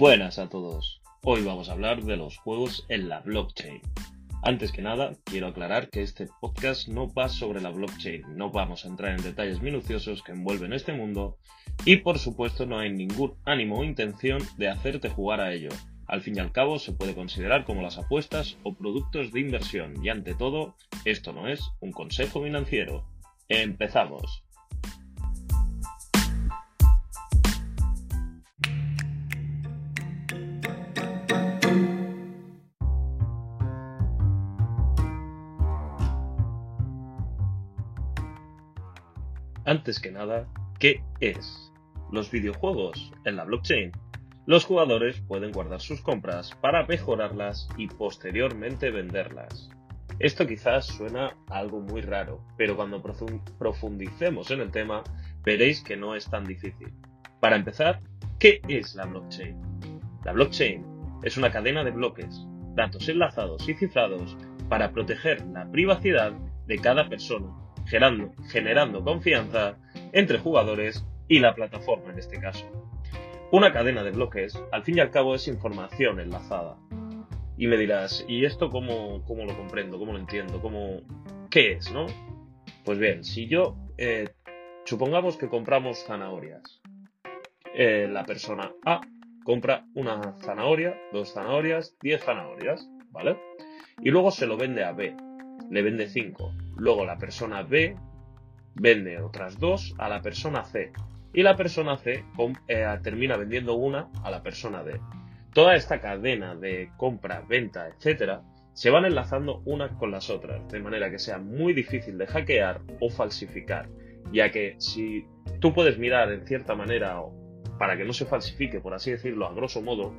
Buenas a todos. Hoy vamos a hablar de los juegos en la blockchain. Antes que nada, quiero aclarar que este podcast no va sobre la blockchain, no vamos a entrar en detalles minuciosos que envuelven este mundo y por supuesto no hay ningún ánimo o intención de hacerte jugar a ello. Al fin y al cabo se puede considerar como las apuestas o productos de inversión y ante todo, esto no es un consejo financiero. Empezamos. Antes que nada, ¿qué es? Los videojuegos en la blockchain. Los jugadores pueden guardar sus compras para mejorarlas y posteriormente venderlas. Esto quizás suena algo muy raro, pero cuando profundicemos en el tema veréis que no es tan difícil. Para empezar, ¿qué es la blockchain? La blockchain es una cadena de bloques, datos enlazados y cifrados para proteger la privacidad de cada persona generando, confianza entre jugadores y la plataforma en este caso. Una cadena de bloques, al fin y al cabo, es información enlazada. Y me dirás, ¿y esto cómo, cómo lo comprendo? ¿Cómo lo entiendo? ¿Cómo... ¿Qué es, no? Pues bien, si yo, eh, supongamos que compramos zanahorias. Eh, la persona A compra una zanahoria, dos zanahorias, diez zanahorias, ¿vale? Y luego se lo vende a B, le vende cinco. Luego la persona B vende otras dos a la persona C. Y la persona C eh, termina vendiendo una a la persona D. Toda esta cadena de compra, venta, etcétera, se van enlazando unas con las otras, de manera que sea muy difícil de hackear o falsificar, ya que si tú puedes mirar en cierta manera para que no se falsifique, por así decirlo, a grosso modo,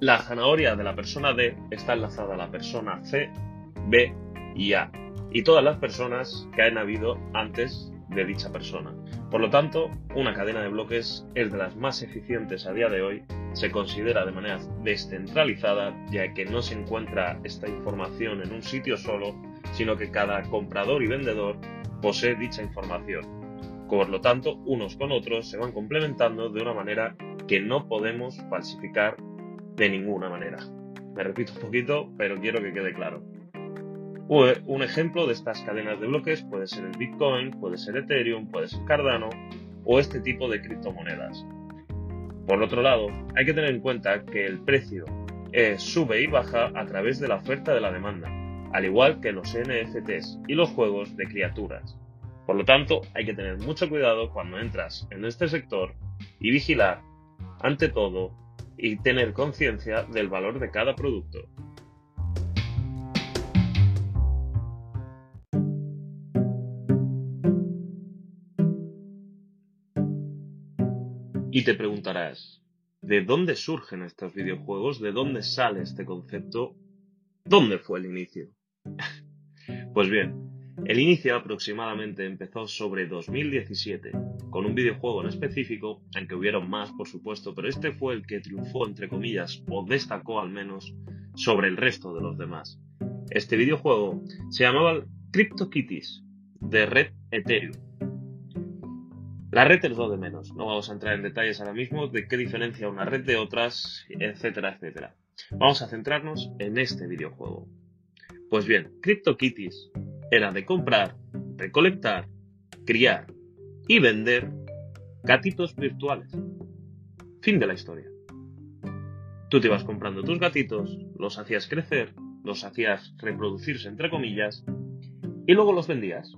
la zanahoria de la persona D está enlazada a la persona C, B y A y todas las personas que han habido antes de dicha persona. Por lo tanto, una cadena de bloques es de las más eficientes a día de hoy, se considera de manera descentralizada, ya que no se encuentra esta información en un sitio solo, sino que cada comprador y vendedor posee dicha información. Por lo tanto, unos con otros se van complementando de una manera que no podemos falsificar de ninguna manera. Me repito un poquito, pero quiero que quede claro. Un ejemplo de estas cadenas de bloques puede ser el Bitcoin, puede ser Ethereum, puede ser Cardano o este tipo de criptomonedas. Por otro lado, hay que tener en cuenta que el precio eh, sube y baja a través de la oferta de la demanda, al igual que los NFTs y los juegos de criaturas. Por lo tanto, hay que tener mucho cuidado cuando entras en este sector y vigilar, ante todo, y tener conciencia del valor de cada producto. Te preguntarás, ¿de dónde surgen estos videojuegos? ¿De dónde sale este concepto? ¿Dónde fue el inicio? pues bien, el inicio aproximadamente empezó sobre 2017, con un videojuego en específico, aunque hubieron más por supuesto, pero este fue el que triunfó entre comillas, o destacó al menos, sobre el resto de los demás. Este videojuego se llamaba CryptoKitties, de Red Ethereum, la red es lo de menos, no vamos a entrar en detalles ahora mismo de qué diferencia una red de otras, etcétera, etcétera. Vamos a centrarnos en este videojuego. Pues bien, CryptoKitties era de comprar, recolectar, criar y vender gatitos virtuales. Fin de la historia. Tú te ibas comprando tus gatitos, los hacías crecer, los hacías reproducirse entre comillas y luego los vendías.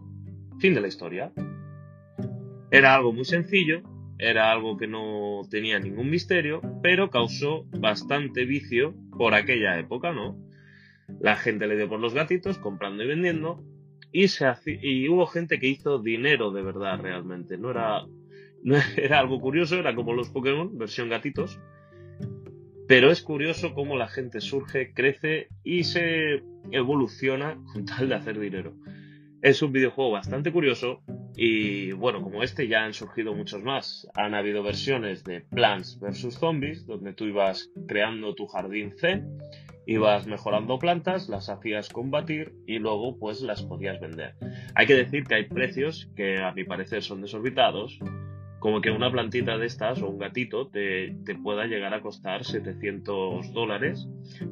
Fin de la historia. Era algo muy sencillo, era algo que no tenía ningún misterio, pero causó bastante vicio por aquella época, ¿no? La gente le dio por los gatitos, comprando y vendiendo, y, se y hubo gente que hizo dinero de verdad realmente. No era, no era algo curioso, era como los Pokémon, versión gatitos. Pero es curioso cómo la gente surge, crece y se evoluciona con tal de hacer dinero. Es un videojuego bastante curioso y bueno, como este ya han surgido muchos más. Han habido versiones de Plants vs Zombies, donde tú ibas creando tu jardín zen, ibas mejorando plantas, las hacías combatir y luego pues las podías vender. Hay que decir que hay precios que a mi parecer son desorbitados, como que una plantita de estas o un gatito te, pueda llegar a costar 700 dólares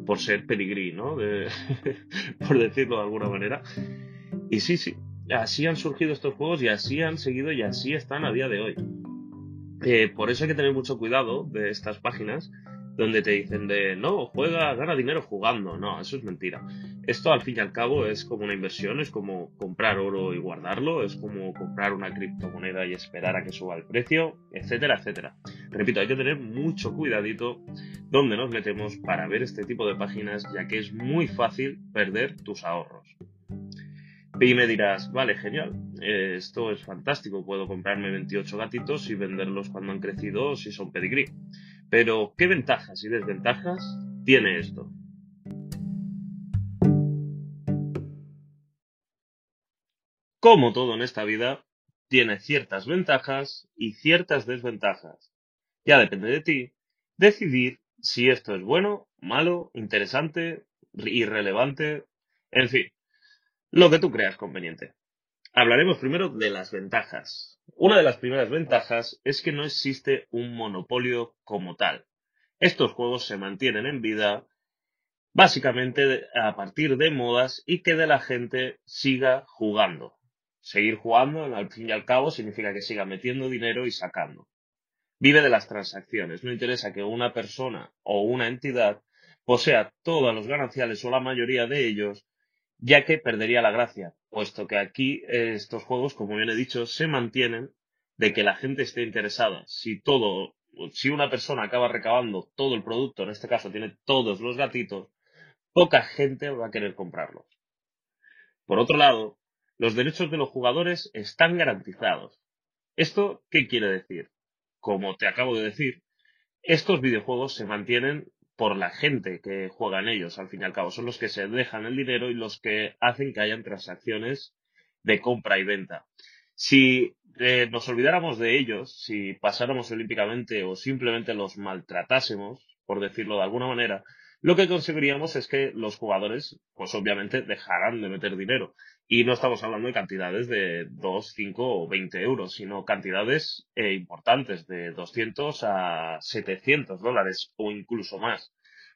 por ser pedigrí, ¿no? por decirlo de alguna manera. Y sí, sí, así han surgido estos juegos y así han seguido y así están a día de hoy. Eh, por eso hay que tener mucho cuidado de estas páginas donde te dicen de no, juega, gana dinero jugando. No, eso es mentira. Esto al fin y al cabo es como una inversión, es como comprar oro y guardarlo, es como comprar una criptomoneda y esperar a que suba el precio, etcétera, etcétera. Repito, hay que tener mucho cuidadito donde nos metemos para ver este tipo de páginas, ya que es muy fácil perder tus ahorros. Y me dirás, vale, genial, eh, esto es fantástico, puedo comprarme 28 gatitos y venderlos cuando han crecido si son pedigrí. Pero, ¿qué ventajas y desventajas tiene esto? Como todo en esta vida, tiene ciertas ventajas y ciertas desventajas. Ya depende de ti decidir si esto es bueno, malo, interesante, irrelevante, en fin. Lo que tú creas conveniente. Hablaremos primero de las ventajas. Una de las primeras ventajas es que no existe un monopolio como tal. Estos juegos se mantienen en vida básicamente a partir de modas y que de la gente siga jugando. Seguir jugando, al fin y al cabo, significa que siga metiendo dinero y sacando. Vive de las transacciones. No interesa que una persona o una entidad posea todos los gananciales o la mayoría de ellos ya que perdería la gracia, puesto que aquí eh, estos juegos, como bien he dicho, se mantienen de que la gente esté interesada. Si todo, si una persona acaba recabando todo el producto, en este caso tiene todos los gatitos, poca gente va a querer comprarlos. Por otro lado, los derechos de los jugadores están garantizados. ¿Esto qué quiere decir? Como te acabo de decir, estos videojuegos se mantienen por la gente que juega en ellos, al fin y al cabo. Son los que se dejan el dinero y los que hacen que hayan transacciones de compra y venta. Si eh, nos olvidáramos de ellos, si pasáramos olímpicamente o simplemente los maltratásemos, por decirlo de alguna manera, lo que conseguiríamos es que los jugadores, pues obviamente, dejarán de meter dinero. Y no estamos hablando de cantidades de 2, 5 o 20 euros, sino cantidades eh, importantes, de 200 a 700 dólares o incluso más.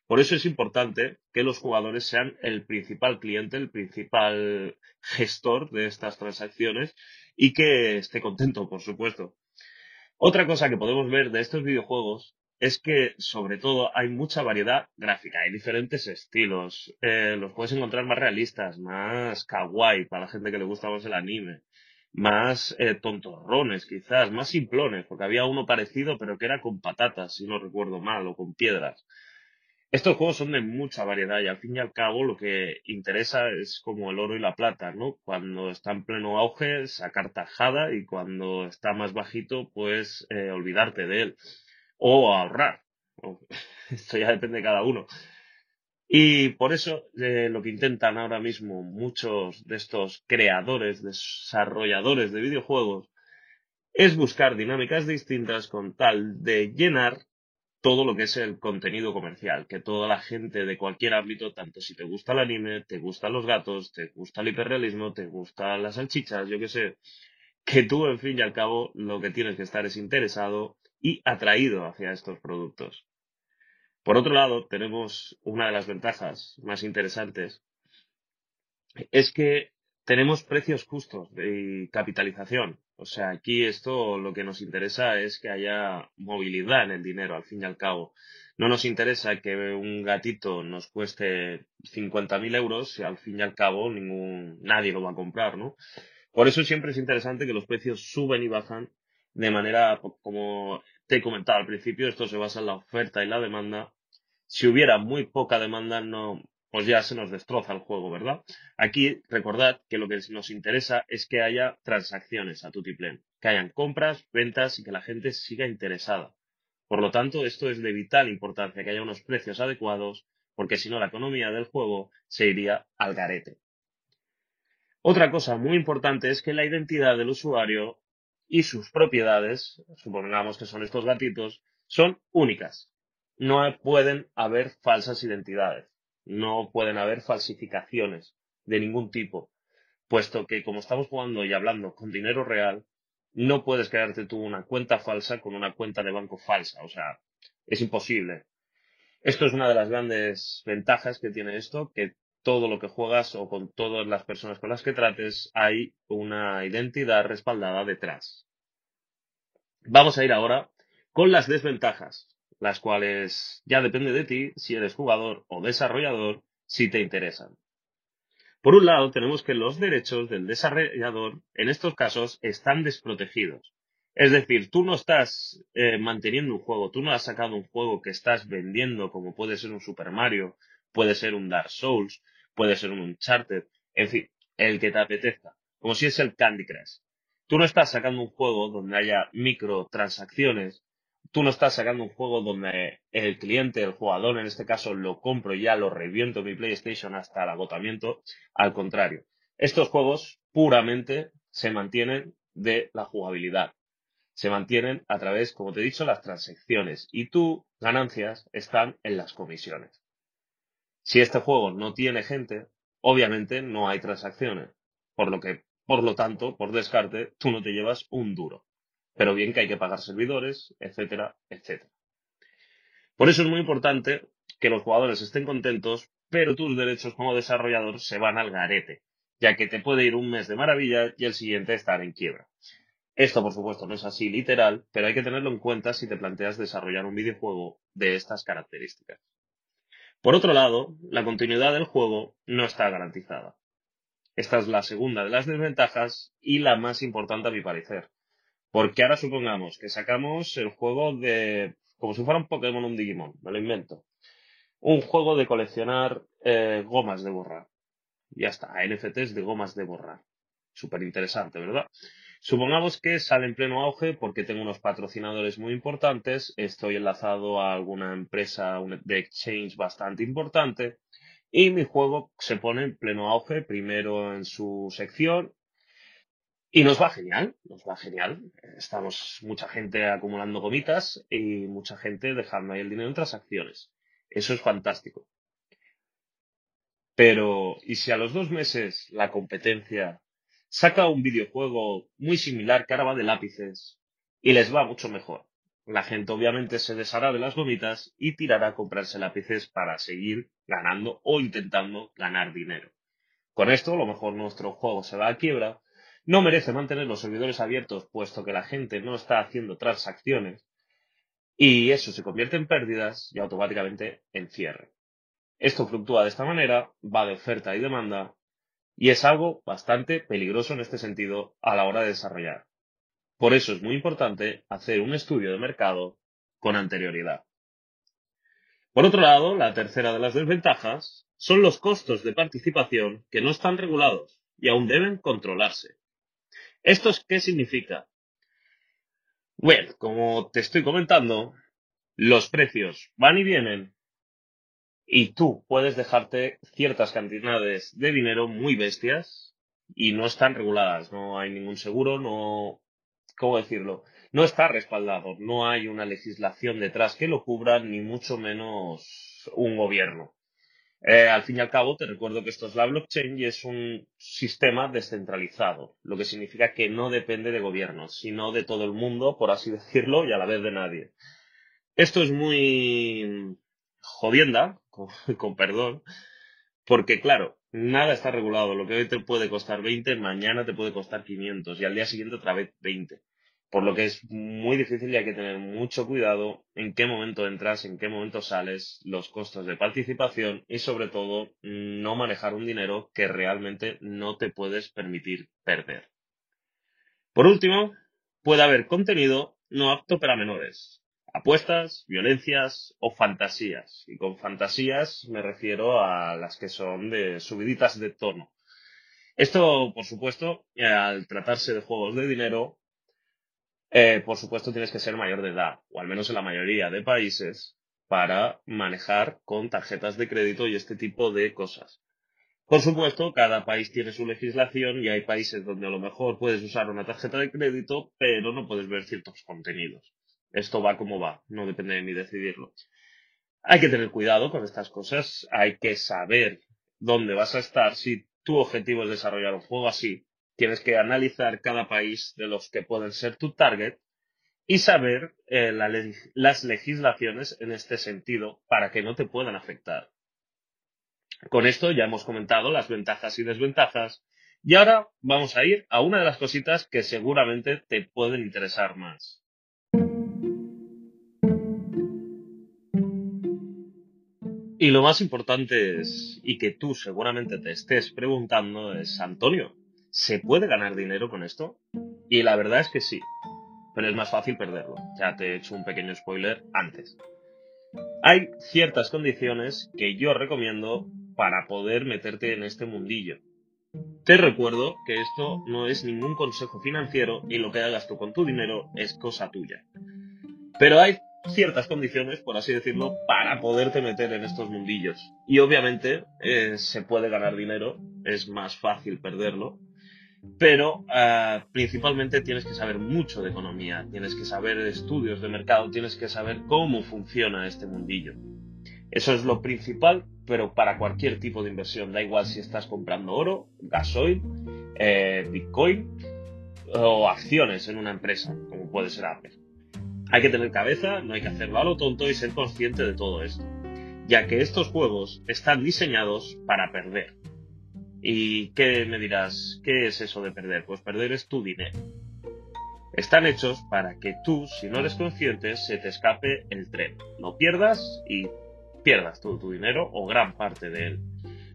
Por eso es importante que los jugadores sean el principal cliente, el principal gestor de estas transacciones y que esté contento, por supuesto. Otra cosa que podemos ver de estos videojuegos es que sobre todo hay mucha variedad gráfica, hay diferentes estilos, eh, los puedes encontrar más realistas, más kawaii para la gente que le gusta más el anime, más eh, tontorrones quizás, más simplones, porque había uno parecido pero que era con patatas, si no recuerdo mal, o con piedras. Estos juegos son de mucha variedad y al fin y al cabo lo que interesa es como el oro y la plata, ¿no? Cuando está en pleno auge, sacar tajada y cuando está más bajito, pues eh, olvidarte de él o ahorrar. Esto ya depende de cada uno. Y por eso eh, lo que intentan ahora mismo muchos de estos creadores, desarrolladores de videojuegos, es buscar dinámicas distintas con tal de llenar todo lo que es el contenido comercial, que toda la gente de cualquier ámbito, tanto si te gusta el anime, te gustan los gatos, te gusta el hiperrealismo, te gustan las salchichas, yo qué sé, que tú, en fin y al cabo, lo que tienes que estar es interesado y atraído hacia estos productos. Por otro lado, tenemos una de las ventajas más interesantes, es que tenemos precios justos y capitalización. O sea, aquí esto lo que nos interesa es que haya movilidad en el dinero, al fin y al cabo. No nos interesa que un gatito nos cueste 50.000 euros y al fin y al cabo ningún, nadie lo va a comprar, ¿no? Por eso siempre es interesante que los precios suben y bajan de manera, como te he comentado al principio, esto se basa en la oferta y la demanda. Si hubiera muy poca demanda, no, pues ya se nos destroza el juego, ¿verdad? Aquí recordad que lo que nos interesa es que haya transacciones a Tutiplen, que hayan compras, ventas y que la gente siga interesada. Por lo tanto, esto es de vital importancia que haya unos precios adecuados, porque si no la economía del juego se iría al garete. Otra cosa muy importante es que la identidad del usuario y sus propiedades, supongamos que son estos gatitos, son únicas. No pueden haber falsas identidades no pueden haber falsificaciones de ningún tipo, puesto que como estamos jugando y hablando con dinero real, no puedes crearte tú una cuenta falsa con una cuenta de banco falsa, o sea, es imposible. Esto es una de las grandes ventajas que tiene esto, que todo lo que juegas o con todas las personas con las que trates hay una identidad respaldada detrás. Vamos a ir ahora con las desventajas las cuales ya depende de ti si eres jugador o desarrollador, si te interesan. Por un lado, tenemos que los derechos del desarrollador en estos casos están desprotegidos. Es decir, tú no estás eh, manteniendo un juego, tú no has sacado un juego que estás vendiendo como puede ser un Super Mario, puede ser un Dark Souls, puede ser un Uncharted, en fin, el que te apetezca, como si es el Candy Crush. Tú no estás sacando un juego donde haya microtransacciones tú no estás sacando un juego donde el cliente, el jugador en este caso, lo compro y ya lo reviento mi PlayStation hasta el agotamiento. Al contrario, estos juegos puramente se mantienen de la jugabilidad. Se mantienen a través, como te he dicho, las transacciones y tus ganancias están en las comisiones. Si este juego no tiene gente, obviamente no hay transacciones. Por lo que, por lo tanto, por descarte, tú no te llevas un duro pero bien que hay que pagar servidores, etcétera, etcétera. Por eso es muy importante que los jugadores estén contentos, pero tus derechos como desarrollador se van al garete, ya que te puede ir un mes de maravilla y el siguiente estar en quiebra. Esto, por supuesto, no es así literal, pero hay que tenerlo en cuenta si te planteas desarrollar un videojuego de estas características. Por otro lado, la continuidad del juego no está garantizada. Esta es la segunda de las desventajas y la más importante a mi parecer, porque ahora supongamos que sacamos el juego de. como si fuera un Pokémon o un Digimon, me lo invento. Un juego de coleccionar eh, gomas de borrar. Ya está, NFTs de gomas de borrar. Súper interesante, ¿verdad? Supongamos que sale en pleno auge porque tengo unos patrocinadores muy importantes, estoy enlazado a alguna empresa de exchange bastante importante y mi juego se pone en pleno auge, primero en su sección y nos va genial, nos va genial. Estamos mucha gente acumulando gomitas y mucha gente dejando ahí el dinero en transacciones. Eso es fantástico. Pero, ¿y si a los dos meses la competencia saca un videojuego muy similar que ahora va de lápices y les va mucho mejor? La gente obviamente se deshará de las gomitas y tirará a comprarse lápices para seguir ganando o intentando ganar dinero. Con esto, a lo mejor nuestro juego se va a quiebra no merece mantener los servidores abiertos puesto que la gente no está haciendo transacciones y eso se convierte en pérdidas y automáticamente en cierre. Esto fluctúa de esta manera, va de oferta y demanda y es algo bastante peligroso en este sentido a la hora de desarrollar. Por eso es muy importante hacer un estudio de mercado con anterioridad. Por otro lado, la tercera de las desventajas son los costos de participación que no están regulados y aún deben controlarse. ¿Esto qué significa? Bueno, como te estoy comentando, los precios van y vienen y tú puedes dejarte ciertas cantidades de dinero muy bestias y no están reguladas, no hay ningún seguro, no, ¿cómo decirlo? No está respaldado, no hay una legislación detrás que lo cubra, ni mucho menos un gobierno. Eh, al fin y al cabo, te recuerdo que esto es la blockchain y es un sistema descentralizado, lo que significa que no depende de gobiernos, sino de todo el mundo, por así decirlo, y a la vez de nadie. Esto es muy jodienda, con, con perdón, porque claro, nada está regulado. Lo que hoy te puede costar 20, mañana te puede costar 500 y al día siguiente otra vez 20. Por lo que es muy difícil y hay que tener mucho cuidado en qué momento entras, en qué momento sales, los costos de participación y sobre todo no manejar un dinero que realmente no te puedes permitir perder. Por último, puede haber contenido no apto para menores. Apuestas, violencias o fantasías. Y con fantasías me refiero a las que son de subiditas de tono. Esto, por supuesto, al tratarse de juegos de dinero, eh, por supuesto tienes que ser mayor de edad, o al menos en la mayoría de países, para manejar con tarjetas de crédito y este tipo de cosas. Por supuesto, cada país tiene su legislación y hay países donde a lo mejor puedes usar una tarjeta de crédito, pero no puedes ver ciertos contenidos. Esto va como va, no depende de mí decidirlo. Hay que tener cuidado con estas cosas, hay que saber dónde vas a estar. Si tu objetivo es desarrollar un juego así, tienes que analizar cada país de los que pueden ser tu target y saber eh, las legislaciones en este sentido para que no te puedan afectar. Con esto ya hemos comentado las ventajas y desventajas y ahora vamos a ir a una de las cositas que seguramente te pueden interesar más. Y lo más importante es, y que tú seguramente te estés preguntando, es, Antonio, ¿se puede ganar dinero con esto? Y la verdad es que sí, pero es más fácil perderlo. Ya te he hecho un pequeño spoiler antes. Hay ciertas condiciones que yo recomiendo para poder meterte en este mundillo. Te recuerdo que esto no es ningún consejo financiero y lo que hagas tú con tu dinero es cosa tuya. Pero hay ciertas condiciones, por así decirlo, para poderte meter en estos mundillos. Y obviamente eh, se puede ganar dinero, es más fácil perderlo, pero eh, principalmente tienes que saber mucho de economía, tienes que saber estudios de mercado, tienes que saber cómo funciona este mundillo. Eso es lo principal, pero para cualquier tipo de inversión, da igual si estás comprando oro, gasoil, eh, bitcoin o acciones en una empresa, como puede ser Apple. Hay que tener cabeza, no hay que hacerlo a lo tonto y ser consciente de todo esto, ya que estos juegos están diseñados para perder. ¿Y qué me dirás? ¿Qué es eso de perder? Pues perder es tu dinero. Están hechos para que tú, si no eres consciente, se te escape el tren. No pierdas y pierdas todo tu dinero o gran parte de él.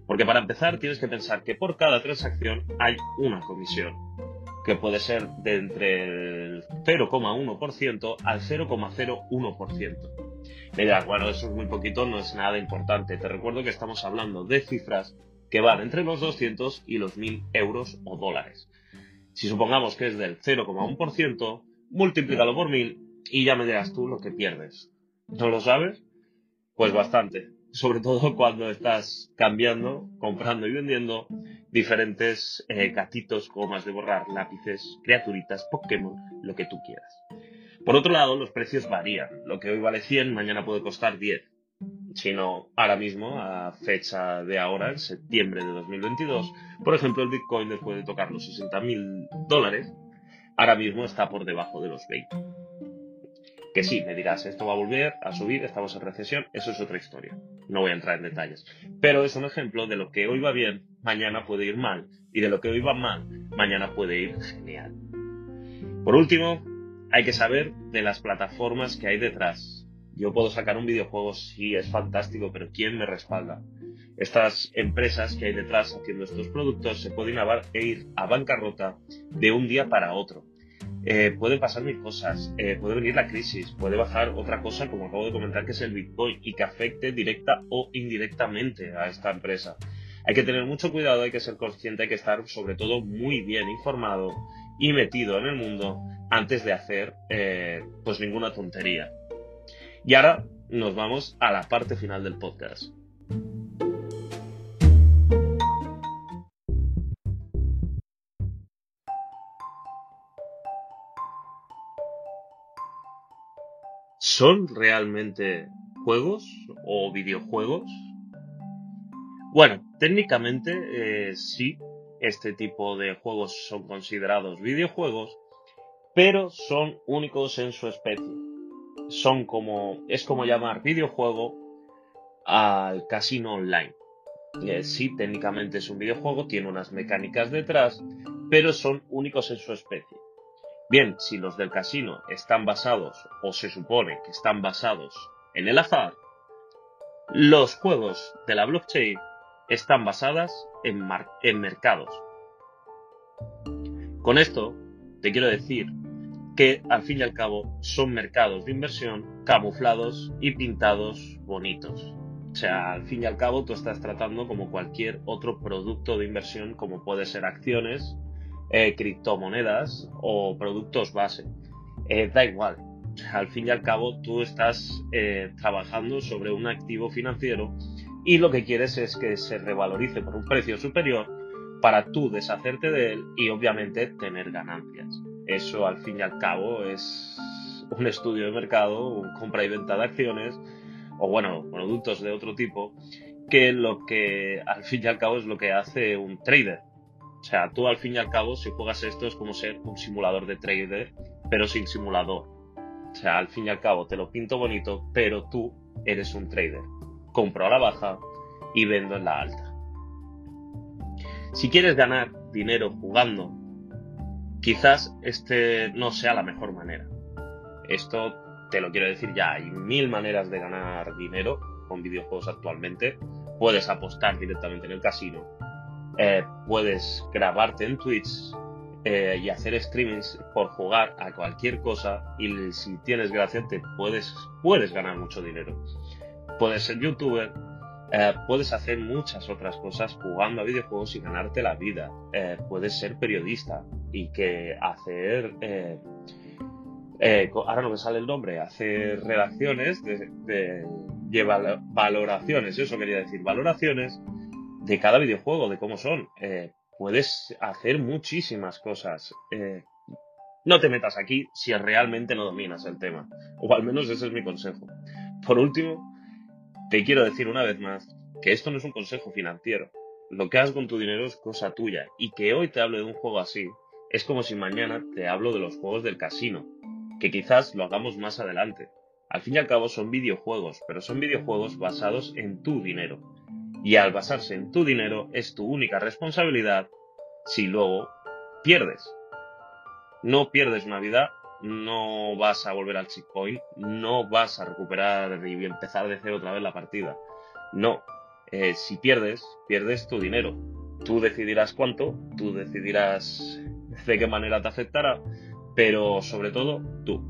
Porque para empezar tienes que pensar que por cada transacción hay una comisión que puede ser de entre el 0,1% al 0,01%. Me dirás, bueno, eso es muy poquito, no es nada importante. Te recuerdo que estamos hablando de cifras que van entre los 200 y los 1000 euros o dólares. Si supongamos que es del 0,1%, multiplícalo por 1000 y ya me dirás tú lo que pierdes. ¿No lo sabes? Pues bastante. Sobre todo cuando estás cambiando, comprando y vendiendo diferentes eh, gatitos, gomas de borrar, lápices, criaturitas, Pokémon, lo que tú quieras. Por otro lado, los precios varían. Lo que hoy vale 100, mañana puede costar 10. Si no, ahora mismo, a fecha de ahora, en septiembre de 2022, por ejemplo, el Bitcoin después de tocar los 60.000 dólares, ahora mismo está por debajo de los 20. Que sí, me dirás, esto va a volver a subir, estamos en recesión, eso es otra historia. No voy a entrar en detalles. Pero es un ejemplo de lo que hoy va bien, mañana puede ir mal. Y de lo que hoy va mal, mañana puede ir genial. Por último, hay que saber de las plataformas que hay detrás. Yo puedo sacar un videojuego, sí, es fantástico, pero ¿quién me respalda? Estas empresas que hay detrás haciendo estos productos se pueden ir a bancarrota de un día para otro eh, pueden pasar mil cosas, eh, puede venir la crisis, puede bajar otra cosa, como acabo de comentar, que es el Bitcoin, y que afecte directa o indirectamente a esta empresa. Hay que tener mucho cuidado, hay que ser consciente, hay que estar sobre todo muy bien informado y metido en el mundo antes de hacer eh, pues ninguna tontería. Y ahora nos vamos a la parte final del podcast. ¿Son realmente juegos o videojuegos? Bueno, técnicamente eh, sí, este tipo de juegos son considerados videojuegos, pero son únicos en su especie. Son como, es como llamar videojuego al casino online. Eh, sí, técnicamente es un videojuego, tiene unas mecánicas detrás, pero son únicos en su especie. Bien, si los del casino están basados, o se supone que están basados en el azar, los juegos de la blockchain están basadas en, en mercados. Con esto te quiero decir que al fin y al cabo son mercados de inversión camuflados y pintados bonitos. O sea, al fin y al cabo tú estás tratando como cualquier otro producto de inversión como puede ser acciones, eh, criptomonedas o productos base. Eh, da igual. Al fin y al cabo tú estás eh, trabajando sobre un activo financiero y lo que quieres es que se revalorice por un precio superior para tú deshacerte de él y obviamente tener ganancias. Eso al fin y al cabo es un estudio de mercado, un compra y venta de acciones o bueno, productos de otro tipo, que lo que al fin y al cabo es lo que hace un trader. O sea, tú al fin y al cabo si juegas esto es como ser un simulador de trader, pero sin simulador. O sea, al fin y al cabo te lo pinto bonito, pero tú eres un trader. Compro a la baja y vendo en la alta. Si quieres ganar dinero jugando, quizás este no sea la mejor manera. Esto te lo quiero decir ya, hay mil maneras de ganar dinero con videojuegos actualmente. Puedes apostar directamente en el casino, eh, puedes grabarte en Twitch eh, y hacer streamings por jugar a cualquier cosa y si tienes gracia te puedes, puedes ganar mucho dinero. Puedes ser youtuber, eh, puedes hacer muchas otras cosas jugando a videojuegos y ganarte la vida. Eh, puedes ser periodista y que hacer... Ahora no me sale el nombre, hacer redacciones de, de, valoraciones, eso quería decir, valoraciones de cada videojuego, de cómo son. puedes hacer muchísimas cosas. no te metas aquí si realmente no dominas el tema. O al menos ese es mi consejo. Por último, te quiero decir una vez más que esto no es un consejo financiero. Lo que hagas con tu dinero es cosa tuya y que hoy te hable de un juego así es como si mañana te hablo de los juegos del casino, que quizás lo hagamos más adelante. Al fin y al cabo son videojuegos, pero son videojuegos basados en tu dinero. Y al basarse en tu dinero es tu única responsabilidad si luego pierdes. No pierdes una vida no vas a volver al checkpoint, no vas a recuperar y empezar de cero otra vez la partida. No, eh, si pierdes, pierdes tu dinero. Tú decidirás cuánto, tú decidirás de qué manera te afectará, pero sobre todo tú.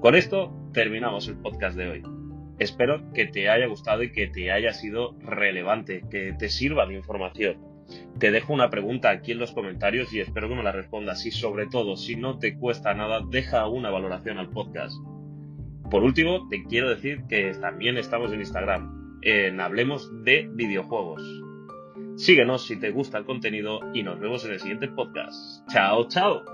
Con esto terminamos el podcast de hoy. Espero que te haya gustado y que te haya sido relevante, que te sirva de información. Te dejo una pregunta aquí en los comentarios y espero que me la respondas. Y sobre todo, si no te cuesta nada, deja una valoración al podcast. Por último, te quiero decir que también estamos en Instagram, en Hablemos de Videojuegos. Síguenos si te gusta el contenido y nos vemos en el siguiente podcast. Chao, chao.